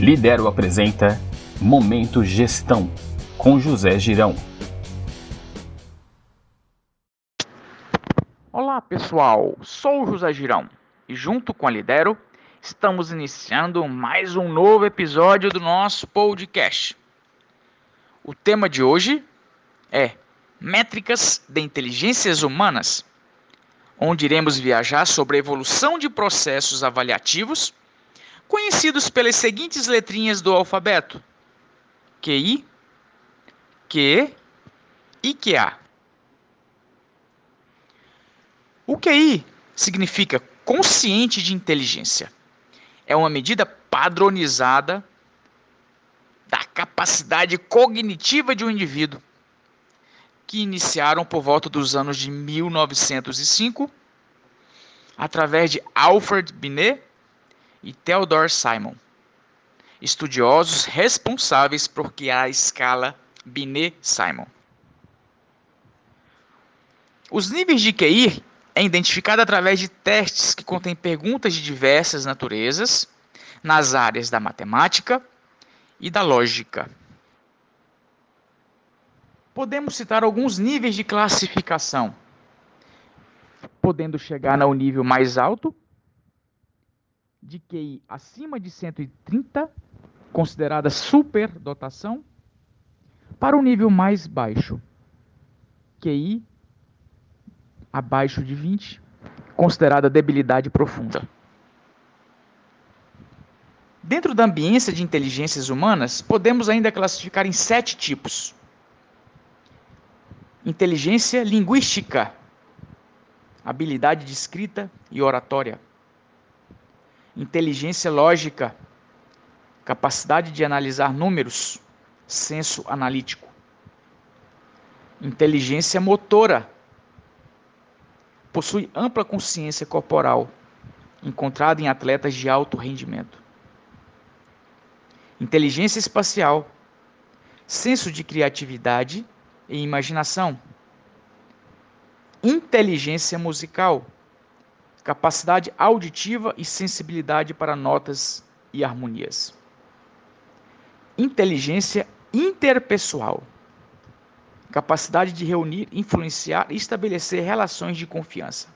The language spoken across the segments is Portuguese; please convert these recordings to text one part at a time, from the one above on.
Lidero apresenta Momento Gestão com José Girão. Olá pessoal, sou José Girão e junto com a Lidero estamos iniciando mais um novo episódio do nosso podcast. O tema de hoje é Métricas de Inteligências Humanas, onde iremos viajar sobre a evolução de processos avaliativos conhecidos pelas seguintes letrinhas do alfabeto: QI, Q e QA. O QI significa consciente de inteligência. É uma medida padronizada da capacidade cognitiva de um indivíduo, que iniciaram por volta dos anos de 1905, através de Alfred Binet e Theodore Simon, estudiosos responsáveis por criar a escala Binet-Simon. Os níveis de QI é identificado através de testes que contêm perguntas de diversas naturezas nas áreas da matemática e da lógica. Podemos citar alguns níveis de classificação, podendo chegar ao nível mais alto, de QI acima de 130, considerada superdotação, para o nível mais baixo, QI abaixo de 20, considerada debilidade profunda. Dentro da ambiência de inteligências humanas, podemos ainda classificar em sete tipos: inteligência linguística, habilidade de escrita e oratória inteligência lógica, capacidade de analisar números, senso analítico. Inteligência motora. Possui ampla consciência corporal, encontrada em atletas de alto rendimento. Inteligência espacial. Senso de criatividade e imaginação. Inteligência musical capacidade auditiva e sensibilidade para notas e harmonias. Inteligência interpessoal. Capacidade de reunir, influenciar e estabelecer relações de confiança.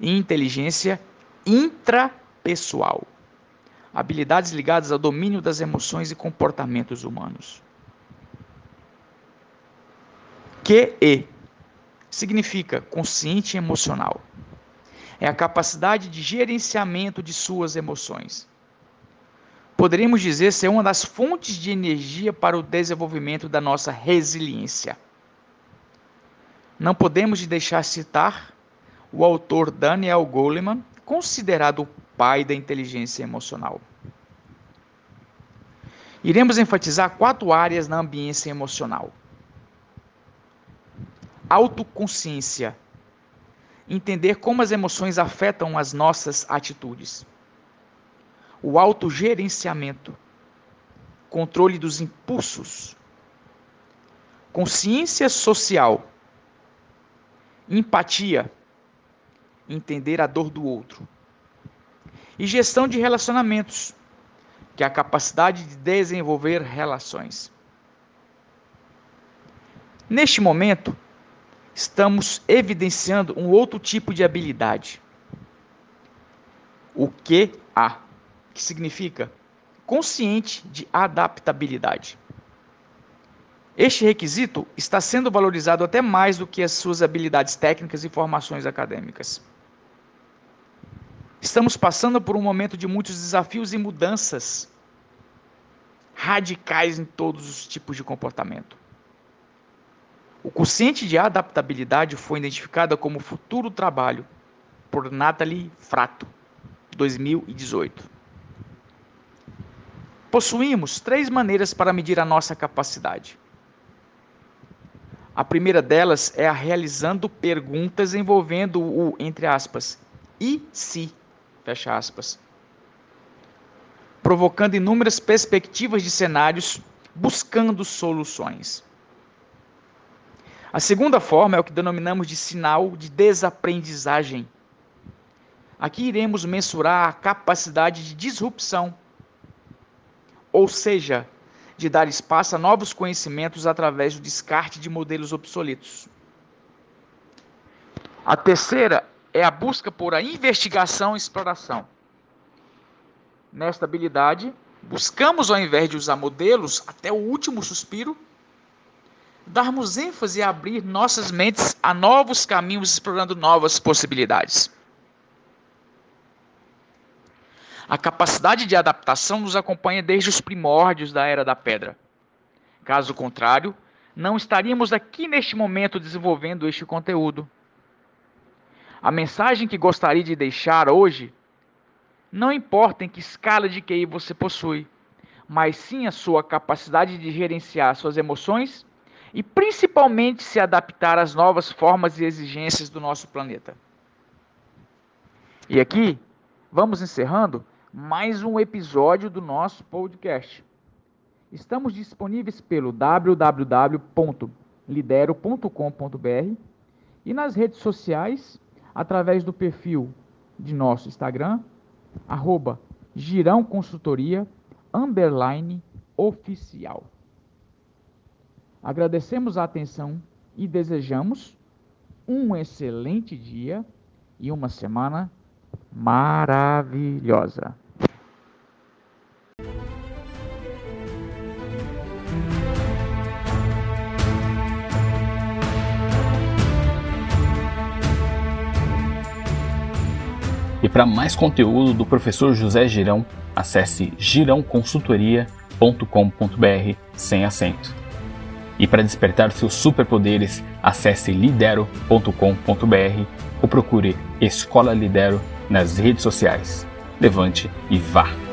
E inteligência intrapessoal. Habilidades ligadas ao domínio das emoções e comportamentos humanos. QE significa consciente emocional é a capacidade de gerenciamento de suas emoções. Poderíamos dizer ser uma das fontes de energia para o desenvolvimento da nossa resiliência. Não podemos deixar citar o autor Daniel Goleman, considerado o pai da inteligência emocional. Iremos enfatizar quatro áreas na ambiência emocional: autoconsciência, entender como as emoções afetam as nossas atitudes. O autogerenciamento, controle dos impulsos, consciência social, empatia, entender a dor do outro, e gestão de relacionamentos, que é a capacidade de desenvolver relações. Neste momento, estamos evidenciando um outro tipo de habilidade. O QA, que significa consciente de adaptabilidade. Este requisito está sendo valorizado até mais do que as suas habilidades técnicas e formações acadêmicas. Estamos passando por um momento de muitos desafios e mudanças radicais em todos os tipos de comportamento. O quociente de adaptabilidade foi identificado como futuro trabalho por Natalie Frato, 2018. Possuímos três maneiras para medir a nossa capacidade. A primeira delas é a realizando perguntas envolvendo o, entre aspas, e se, fecha aspas, provocando inúmeras perspectivas de cenários, buscando soluções. A segunda forma é o que denominamos de sinal de desaprendizagem. Aqui iremos mensurar a capacidade de disrupção ou seja, de dar espaço a novos conhecimentos através do descarte de modelos obsoletos. A terceira é a busca por a investigação e exploração. Nesta habilidade, buscamos, ao invés de usar modelos até o último suspiro, darmos ênfase a abrir nossas mentes a novos caminhos, explorando novas possibilidades. A capacidade de adaptação nos acompanha desde os primórdios da Era da Pedra. Caso contrário, não estaríamos aqui neste momento desenvolvendo este conteúdo. A mensagem que gostaria de deixar hoje não importa em que escala de QI você possui, mas sim a sua capacidade de gerenciar suas emoções e principalmente se adaptar às novas formas e exigências do nosso planeta. E aqui, vamos encerrando mais um episódio do nosso podcast. Estamos disponíveis pelo www.lidero.com.br e nas redes sociais através do perfil de nosso Instagram, arroba Girão underline oficial. Agradecemos a atenção e desejamos um excelente dia e uma semana maravilhosa. E para mais conteúdo do professor José Girão, acesse girãoconsultoria.com.br sem acento. E para despertar seus superpoderes, acesse lidero.com.br ou procure Escola Lidero nas redes sociais. Levante e vá!